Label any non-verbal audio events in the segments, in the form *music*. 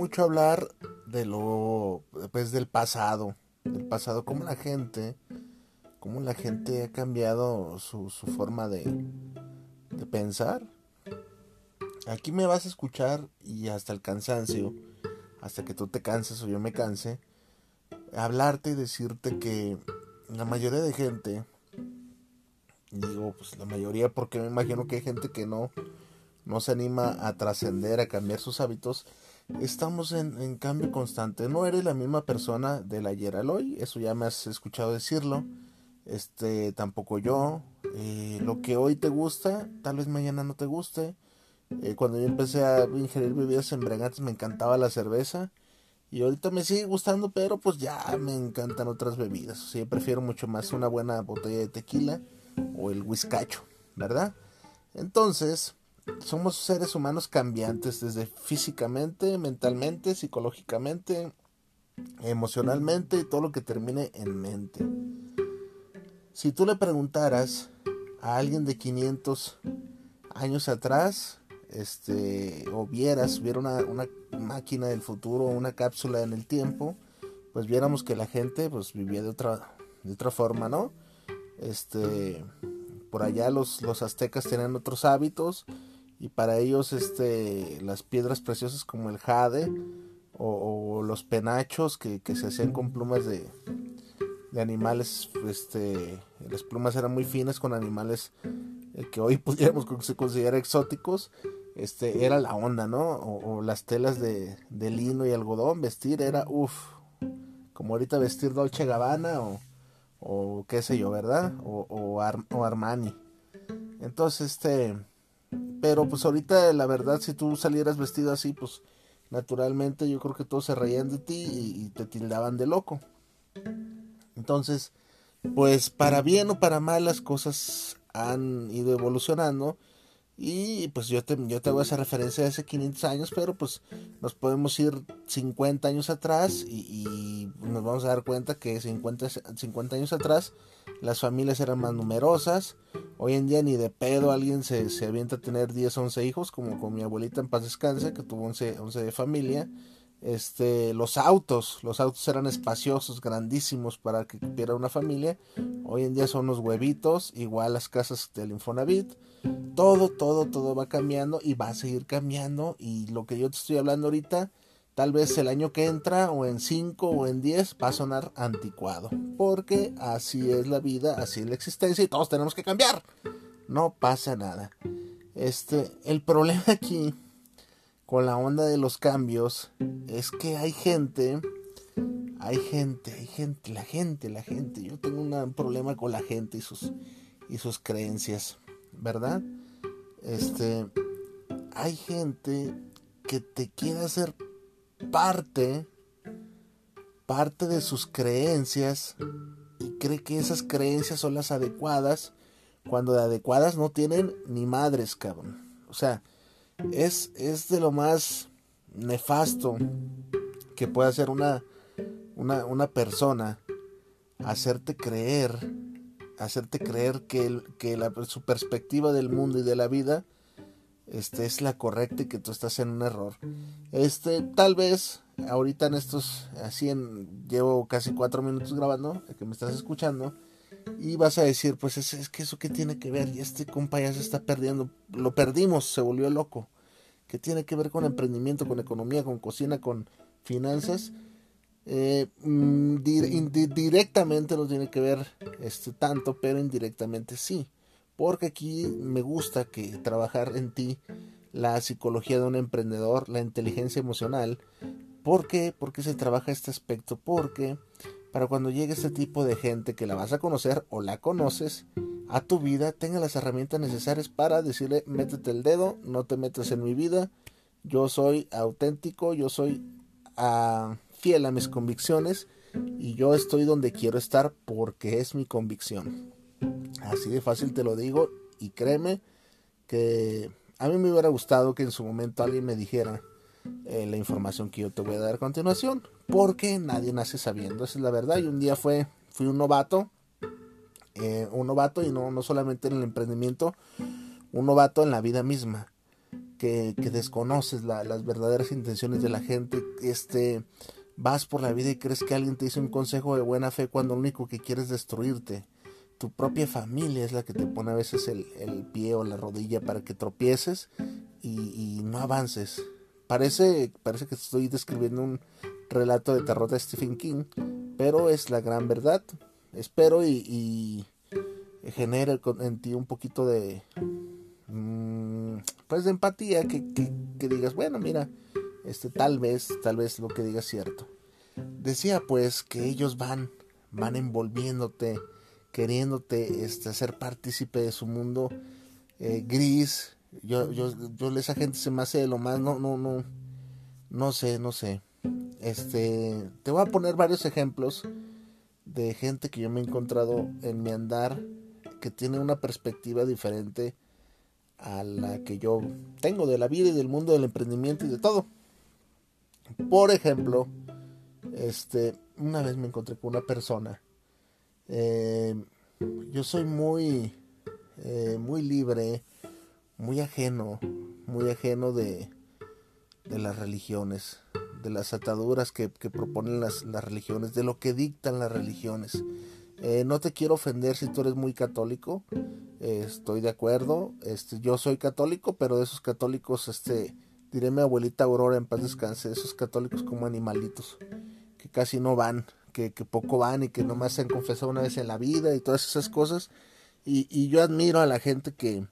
Mucho hablar de lo, pues del pasado, del pasado, cómo la gente, cómo la gente ha cambiado su, su forma de, de pensar. Aquí me vas a escuchar y hasta el cansancio, hasta que tú te canses o yo me canse, hablarte y decirte que la mayoría de gente, digo pues la mayoría porque me imagino que hay gente que no, no se anima a trascender, a cambiar sus hábitos, estamos en, en, cambio constante. No eres la misma persona del ayer al hoy, eso ya me has escuchado decirlo. Este, tampoco yo. Eh, lo que hoy te gusta, tal vez mañana no te guste. Eh, cuando yo empecé a ingerir bebidas embriagantes me encantaba la cerveza. Y ahorita me sigue gustando, pero pues ya me encantan otras bebidas. O sea, prefiero mucho más una buena botella de tequila o el whiskacho, ¿verdad? Entonces, somos seres humanos cambiantes desde físicamente, mentalmente, psicológicamente, emocionalmente y todo lo que termine en mente. Si tú le preguntaras a alguien de 500 años atrás, este, o vieras, hubiera una, una máquina del futuro, una cápsula en el tiempo, pues viéramos que la gente pues vivía de otra, de otra forma, ¿no? Este, por allá los, los aztecas tenían otros hábitos, y para ellos este las piedras preciosas como el jade o, o los penachos que, que, se hacían con plumas de, de, animales este las plumas eran muy finas con animales eh, que hoy *laughs* pudiéramos considerar exóticos este era la onda no o, las telas de, de, lino y algodón vestir era uff como ahorita vestir Dolce Gabbana o, o qué sé yo verdad o, o Armani. Entonces este pero pues ahorita la verdad si tú salieras vestido así, pues naturalmente yo creo que todos se reían de ti y, y te tildaban de loco. Entonces, pues para bien o para mal las cosas han ido evolucionando y pues yo te, yo te hago esa referencia de hace 500 años, pero pues nos podemos ir 50 años atrás y, y nos vamos a dar cuenta que 50, 50 años atrás las familias eran más numerosas. Hoy en día ni de pedo alguien se, se avienta a tener 10, 11 hijos, como con mi abuelita en paz descanse, que tuvo 11, 11 de familia. Este, los autos, los autos eran espaciosos, grandísimos para que tuviera una familia. Hoy en día son unos huevitos, igual las casas del Infonavit. Todo, todo, todo va cambiando y va a seguir cambiando. Y lo que yo te estoy hablando ahorita, tal vez el año que entra, o en 5 o en 10, va a sonar anticuado. Porque así es la vida, así es la existencia y todos tenemos que cambiar. No pasa nada. Este, el problema aquí con la onda de los cambios es que hay gente, hay gente, hay gente, la gente, la gente. Yo tengo un problema con la gente y sus y sus creencias, ¿verdad? Este, hay gente que te quiere hacer parte parte de sus creencias y cree que esas creencias son las adecuadas cuando de adecuadas no tienen ni madres, cabrón. O sea, es, es de lo más nefasto que puede hacer una, una, una persona hacerte creer hacerte creer que, el, que la, su perspectiva del mundo y de la vida este, es la correcta y que tú estás en un error. Este, tal vez, ahorita en estos, así en, llevo casi cuatro minutos grabando, que me estás escuchando, y vas a decir, pues es, es que eso que tiene que ver, y este compa ya se está perdiendo, lo perdimos, se volvió loco. ¿Qué tiene que ver con emprendimiento, con economía, con cocina, con finanzas? Eh, mm, directamente no tiene que ver este, tanto, pero indirectamente sí. Porque aquí me gusta que trabajar en ti la psicología de un emprendedor, la inteligencia emocional. ¿Por qué? Porque se trabaja este aspecto. Porque para cuando llegue este tipo de gente que la vas a conocer o la conoces a tu vida, tenga las herramientas necesarias para decirle, métete el dedo, no te metas en mi vida, yo soy auténtico, yo soy ah, fiel a mis convicciones y yo estoy donde quiero estar porque es mi convicción. Así de fácil te lo digo y créeme que a mí me hubiera gustado que en su momento alguien me dijera eh, la información que yo te voy a dar a continuación, porque nadie nace sabiendo, esa es la verdad. Y un día fue, fui un novato, eh, un novato y no, no solamente en el emprendimiento, un novato en la vida misma, que, que desconoces las verdaderas intenciones de la gente, este, vas por la vida y crees que alguien te dice un consejo de buena fe cuando lo único que quieres es destruirte tu propia familia es la que te pone a veces el, pie o la rodilla para que tropieces y, no avances. Parece, parece que estoy describiendo un relato de terror de Stephen King, pero es la gran verdad. Espero y, y genere en ti un poquito de mm, pues de empatía que, digas bueno mira este tal vez tal vez lo que digas es cierto decía pues que ellos van van envolviéndote queriéndote este, hacer partícipe de su mundo eh, gris. Yo, yo, yo, esa gente se me hace de lo más, no, no, no, no sé, no sé. Este, te voy a poner varios ejemplos de gente que yo me he encontrado en mi andar que tiene una perspectiva diferente a la que yo tengo de la vida y del mundo del emprendimiento y de todo. Por ejemplo, este, una vez me encontré con una persona eh, yo soy muy, eh, muy libre, muy ajeno, muy ajeno de, de las religiones, de las ataduras que, proponen las, las, religiones, de lo que dictan las religiones. Eh, no te quiero ofender si tú eres muy católico, estoy de acuerdo, este, yo soy católico, pero de esos católicos, este, diré mi abuelita Aurora en paz descanse, esos católicos como animalitos, que casi no van que, poco van y que nomás se han confesado una vez en la vida y todas esas cosas. Y, yo admiro a la gente que,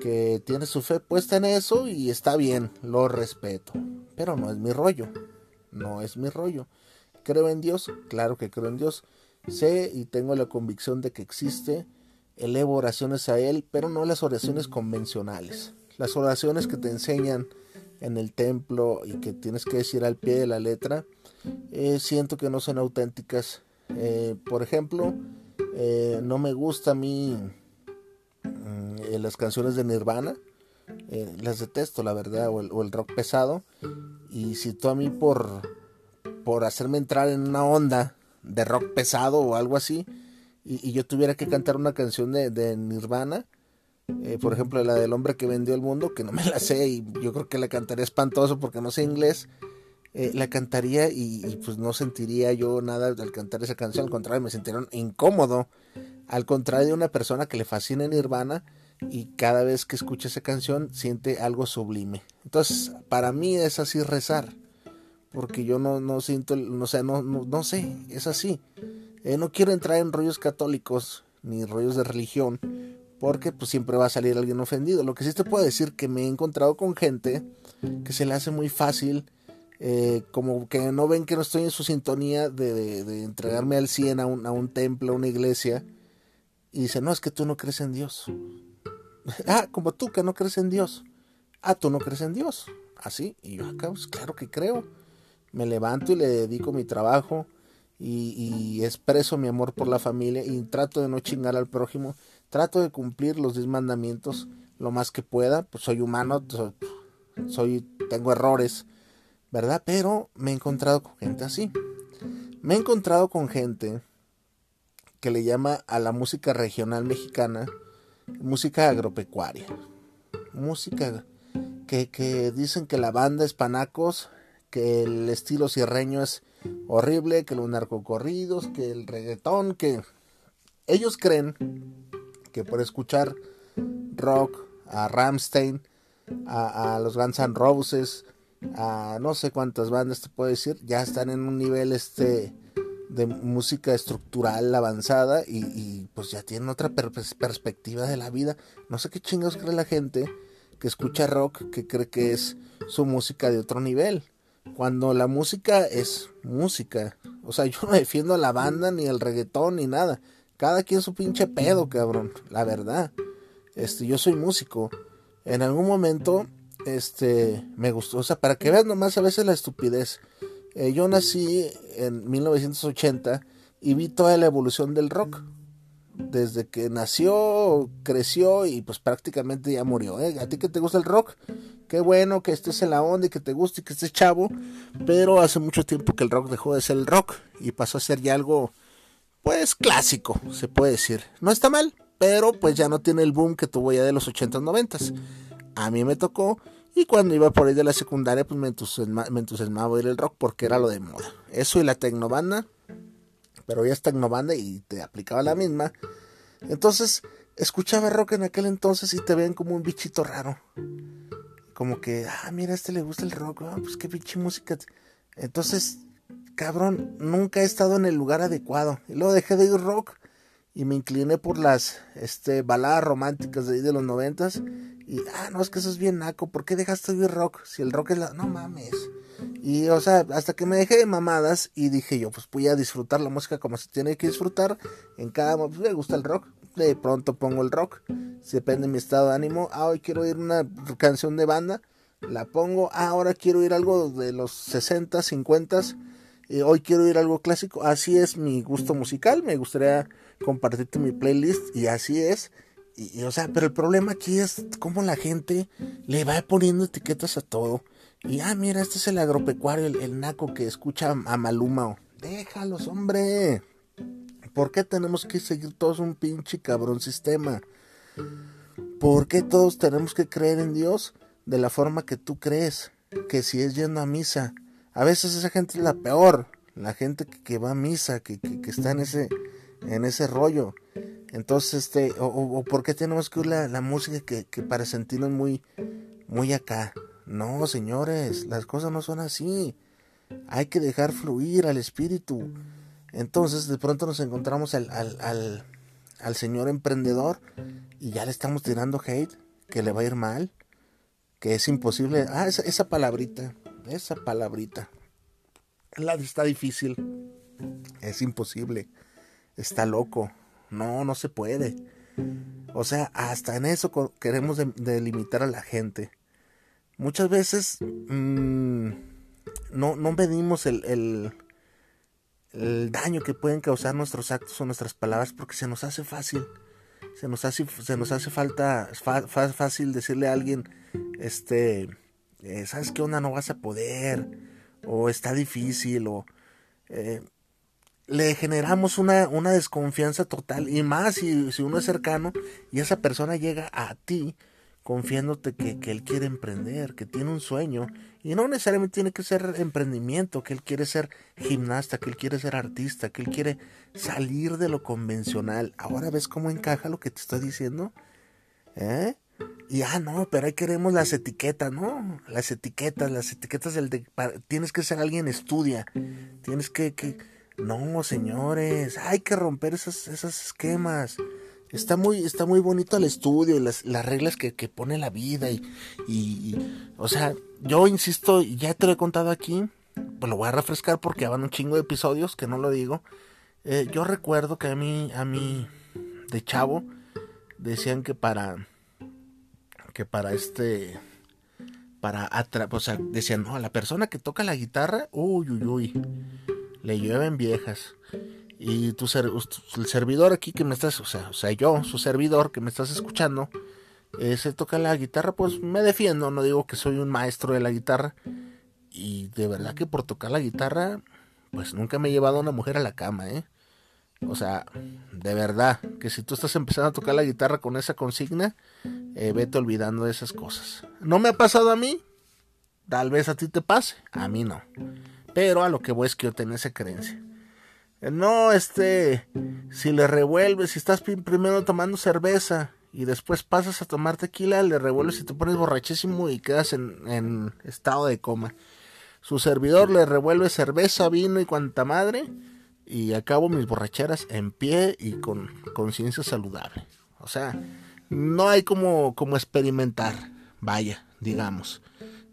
que tiene su fe puesta en eso y está bien, lo respeto. Pero no es mi rollo, no es mi rollo. ¿Creo en Dios? Claro que creo en Dios. Sé y tengo la convicción de que existe. Elevo oraciones a Él, pero no las oraciones convencionales. Las oraciones que te enseñan en el templo y que tienes que decir al pie de la letra, eh, siento que no son auténticas. Eh, por ejemplo, eh, no me gusta a mí mm, las canciones de Nirvana. Las detesto, la verdad, o el, rock pesado. Y si tú a mí por, por hacerme entrar en una onda de rock pesado o algo así, y, yo tuviera que cantar una canción de, de Nirvana, por ejemplo la del hombre que vendió el mundo, que no me la sé y yo creo que la cantaría espantoso porque no sé inglés, eh, la cantaría y, pues no sentiría yo nada al cantar esa canción, al contrario, me sentiría incómodo, al contrario de una persona que le fascina Nirvana y cada vez que escucha esa canción siente algo sublime. Entonces, para mí es así rezar, porque yo no, no siento, no, sé, no, no, sé, es así. Eh, no quiero entrar en rollos católicos ni rollos de religión, porque pues siempre va a salir alguien ofendido. Lo que sí te puedo decir que me he encontrado con gente que se le hace muy fácil eh, como que no ven que no estoy en su sintonía de, entregarme al 100 a un, a un, templo, a una iglesia, y dice, no, es que tú no crees en Dios. Ah, como tú que no crees en Dios. Ah, tú no crees en Dios. Así, y yo acá, pues claro que creo. Me levanto y le dedico mi trabajo y, y, expreso mi amor por la familia y trato de no chingar al prójimo. Trato de cumplir los diez mandamientos lo más que pueda. Pues soy humano, soy, tengo errores ¿verdad? Pero me he encontrado con gente así. Me he encontrado con gente que le llama a la música regional mexicana música agropecuaria. Música que, que dicen que la banda es panacos, que el estilo sierreño es horrible, que los narcocorridos, que el reggaetón, que ellos creen que por escuchar rock, a Ramstein, a, los Guns N' Roses, a no sé cuántas bandas te puedo decir, ya están en un nivel este de música estructural avanzada y, pues ya tienen otra perspectiva de la vida. No sé qué chingados cree la gente que escucha rock que cree que es su música de otro nivel. Cuando la música es música. O sea, *laughs* yo no defiendo a la banda, ni el reggaetón, ni nada. Cada quien su pinche pedo, cabrón. La verdad. Este, yo soy músico. En algún momento, este, me gustó. O sea, para que veas nomás a veces la estupidez. Eh, yo nací en 1980 y vi toda la evolución del rock. Desde que nació, creció y pues prácticamente ya murió. ¿eh? ¿A ti que te gusta el rock? Qué bueno que estés en la onda y que te guste y que estés chavo. Pero hace mucho tiempo que el rock dejó de ser el rock y pasó a ser ya algo, pues clásico, se puede decir. No está mal, pero pues ya no tiene el boom que tuvo ya de los 80s, 90s. A mí me tocó y cuando iba por ahí de la secundaria, pues me, entusiasmaba, ir el rock porque era lo de moda. Eso y la tecnobanda, pero ya es tecnobanda y te aplicaba la misma. Entonces, escuchaba rock en aquel entonces y te ven como un bichito raro. Como que, ah, mira, a este le gusta el rock, ah, pues qué música. Entonces, cabrón, nunca he estado en el lugar adecuado. Y luego dejé de ir rock y me incliné por las este, baladas románticas de ahí de los noventas y, ah, no, es que eso es bien naco. ¿Por qué dejaste de oír rock? Si el rock es la. No mames. Y, o sea, hasta que me dejé de mamadas y dije yo, pues voy a disfrutar la música como se tiene que disfrutar. En cada. Pues, me gusta el rock. De pronto pongo el rock. Depende de mi estado de ánimo. Ah, hoy quiero oír una canción de banda. La pongo. Ah, ahora quiero oír algo de los 60, 50. Hoy quiero oír algo clásico. Así es mi gusto musical. Me gustaría compartirte mi playlist. Y así es. Y, o sea, pero el problema aquí es cómo la gente le va poniendo etiquetas a todo. Y ah, mira, este es el agropecuario, el, naco que escucha a Maluma. Déjalos, hombre. ¿Por qué tenemos que seguir todos un pinche cabrón sistema? ¿Por qué todos tenemos que creer en Dios de la forma que tú crees? Que si es yendo a misa. A veces esa gente es la peor. La gente que, va a misa, que, que está en ese, en ese rollo. Entonces, este, o, o, por qué tenemos que oír la, música que, que, para sentirnos muy, muy acá. No, señores, las cosas no son así. Hay que dejar fluir al espíritu. Entonces, de pronto nos encontramos al, al, al, al señor emprendedor y ya le estamos tirando hate, que le va a ir mal, que es imposible. Ah, esa, esa palabrita, esa palabrita. La está difícil. Es imposible. Está loco no, no se puede. O sea, hasta en eso queremos delimitar a la gente. Muchas veces mm, no, no medimos el, el, daño que pueden causar nuestros actos o nuestras palabras porque se nos hace fácil. Se nos hace, se nos hace falta fácil decirle a alguien, este, eh, ¿sabes qué onda? No vas a poder. O está difícil. O eh, le generamos una, una desconfianza total y más si, si, uno es cercano y esa persona llega a ti confiándote que, que, él quiere emprender, que tiene un sueño y no necesariamente tiene que ser emprendimiento, que él quiere ser gimnasta, que él quiere ser artista, que él quiere salir de lo convencional. Ahora ves cómo encaja lo que te estoy diciendo. ¿Eh? Y ah, no, pero ahí queremos las etiquetas, ¿no? Las etiquetas, las etiquetas del de, tienes que ser alguien estudia, tienes que, no, señores, hay que romper esos, esos esquemas. Está muy, está muy bonito el estudio y las, las reglas que, que, pone la vida y, y, o sea, yo insisto, ya te lo he contado aquí, pues lo voy a refrescar porque van un chingo de episodios que no lo digo. Eh, yo recuerdo que a mí, a mí, de chavo, decían que para, que para este, para atra o sea, decían, no, la persona que toca la guitarra, uy, uy, uy le llueven viejas. Y tu el servidor aquí que me estás, o sea, o sea, yo, su servidor que me estás escuchando, se toca la guitarra, pues me defiendo, no digo que soy un maestro de la guitarra. Y de verdad que por tocar la guitarra, pues nunca me he llevado a una mujer a la cama, ¿eh? O sea, de verdad, que si tú estás empezando a tocar la guitarra con esa consigna, eh, vete olvidando de esas cosas. No me ha pasado a mí, tal vez a ti te pase, a mí no. Pero a lo que voy es que yo tenía esa creencia. No, este, si le revuelves, si estás primero tomando cerveza y después pasas a tomar tequila, le revuelves y te pones borrachísimo y quedas en, en estado de coma. Su servidor le revuelve cerveza, vino y cuanta madre y acabo mis borracheras en pie y con conciencia saludable. O sea, no hay como, como experimentar, vaya, digamos.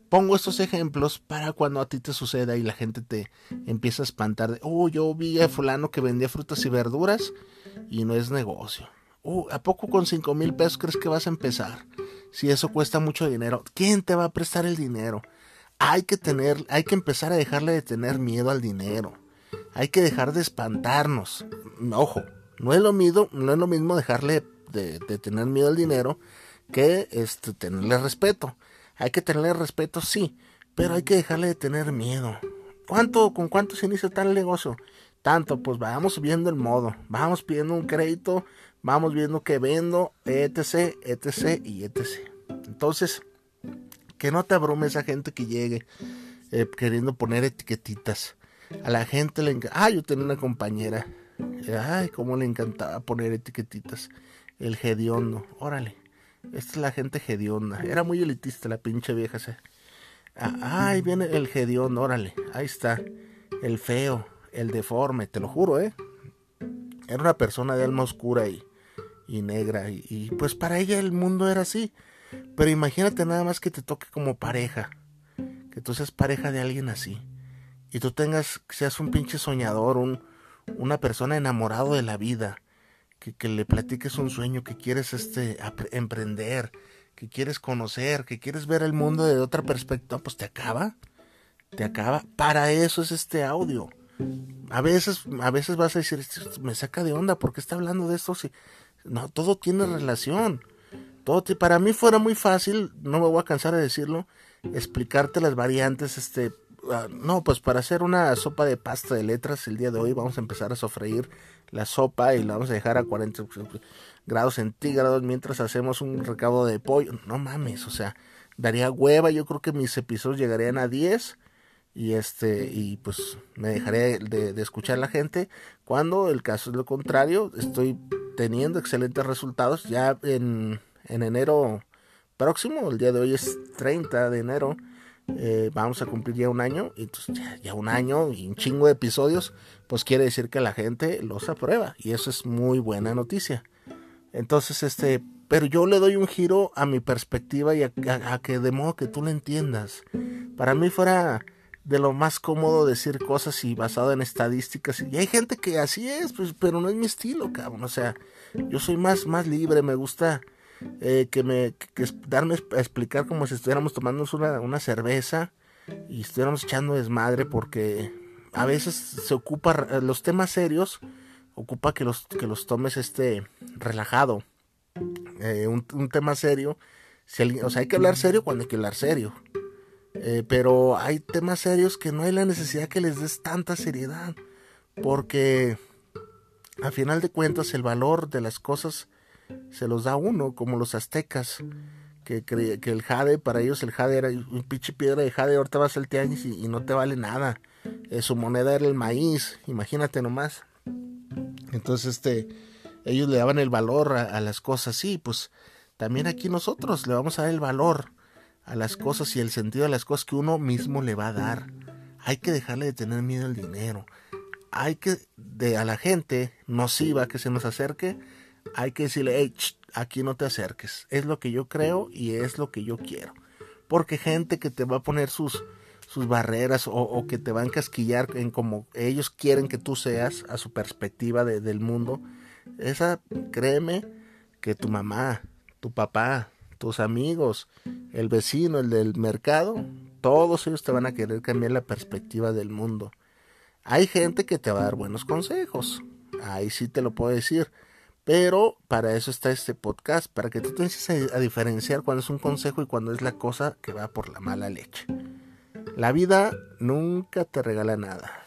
Pongo estos ejemplos para cuando a ti te suceda y la gente te empieza a espantar de, oh, yo vi a fulano que vendía frutas y verduras y no es negocio. Oh, ¿a poco con cinco mil pesos crees que vas a empezar? Si eso cuesta mucho dinero, ¿quién te va a prestar el dinero? Hay que tener, hay que empezar a dejarle de tener miedo al dinero. Hay que dejar de espantarnos. Ojo, no es lo mismo, no es lo mismo dejarle de, tener miedo al dinero que este, tenerle respeto. Hay que tenerle respeto, sí, pero hay que dejarle de tener miedo. ¿Cuánto, con cuánto se inicia tal negocio? Tanto, pues vamos viendo el modo, vamos pidiendo un crédito, vamos viendo que vendo, etc, etc y etc. Entonces, que no te abrume esa gente que llegue eh, queriendo poner etiquetitas. A la gente le encanta. Ah, yo tenía una compañera. Ay, cómo le encantaba poner etiquetitas. El hediondo. Órale. Esta es la gente hedionda. Era muy elitista la pinche vieja. Ah, ahí viene el hediondo. Órale. Ahí está. El feo. El deforme. Te lo juro, ¿eh? Era una persona de alma oscura y, y negra. Y, y pues para ella el mundo era así. Pero imagínate nada más que te toque como pareja. Que tú seas pareja de alguien así y tú tengas, seas un pinche soñador, un, una persona enamorado de la vida, que, que le platiques un sueño, que quieres este, emprender, que quieres conocer, que quieres ver el mundo de otra perspectiva, pues te acaba, te acaba. Para eso es este audio. A veces, a veces vas a decir, me saca de onda, ¿por qué está hablando de esto? Si... No, todo tiene relación. Todo para mí fuera muy fácil, no me voy a cansar de decirlo, explicarte las variantes, este, Ah, no, pues para hacer una sopa de pasta de letras el día de hoy vamos a empezar a sofreír la sopa y la vamos a dejar a 40 grados centígrados mientras hacemos un recaudo de pollo. No mames, o sea, daría hueva, yo creo que mis episodios llegarían a 10 y este y pues me dejaré de, de escuchar a la gente. Cuando el caso es lo contrario, estoy teniendo excelentes resultados. Ya en, en enero próximo, el día de hoy es 30 de enero eh, vamos a cumplir ya un año, y ya, un año y un chingo de episodios, pues quiere decir que la gente los aprueba, y eso es muy buena noticia. Entonces, este, pero yo le doy un giro a mi perspectiva y a, que de modo que tú lo entiendas. Para mí fuera de lo más cómodo decir cosas y basado en estadísticas. Y hay gente que así es, pues, pero no es mi estilo, cabrón. O sea, yo soy más, más libre, me gusta eh, que me darme a explicar como si estuviéramos tomando una, una cerveza y estuviéramos echando desmadre porque a veces se ocupa los temas serios ocupa que los que los tomes este relajado. Eh, un, tema serio si o sea hay que hablar serio cuando hay que hablar serio. Eh, pero hay temas serios que no hay la necesidad que les des tanta seriedad porque a final de cuentas el valor de las cosas se los da uno, como los aztecas, que, que el jade, para ellos el jade era un pinche piedra de jade, ahorita vas al tianguis y, no te vale nada. Eh, su moneda era el maíz, imagínate nomás. Entonces, este, ellos le daban el valor a, las cosas, sí, pues también aquí nosotros le vamos a dar el valor a las cosas y el sentido de las cosas que uno mismo le va a dar. Hay que dejarle de tener miedo al dinero. Hay que, de a la gente nociva que se nos acerque, hay que decirle, hey, aquí no te acerques. Es lo que yo creo y es lo que yo quiero. Porque gente que te va a poner sus, sus barreras o, que te va a encasquillar en como ellos quieren que tú seas a su perspectiva del mundo, esa, créeme, que tu mamá, tu papá, tus amigos, el vecino, el del mercado, todos ellos te van a querer cambiar la perspectiva del mundo. Hay gente que te va a dar buenos consejos, ahí sí te lo puedo decir, pero para eso está este podcast, para que tú te empieces a, diferenciar cuando es un consejo y cuando es la cosa que va por la mala leche. La vida nunca te regala nada.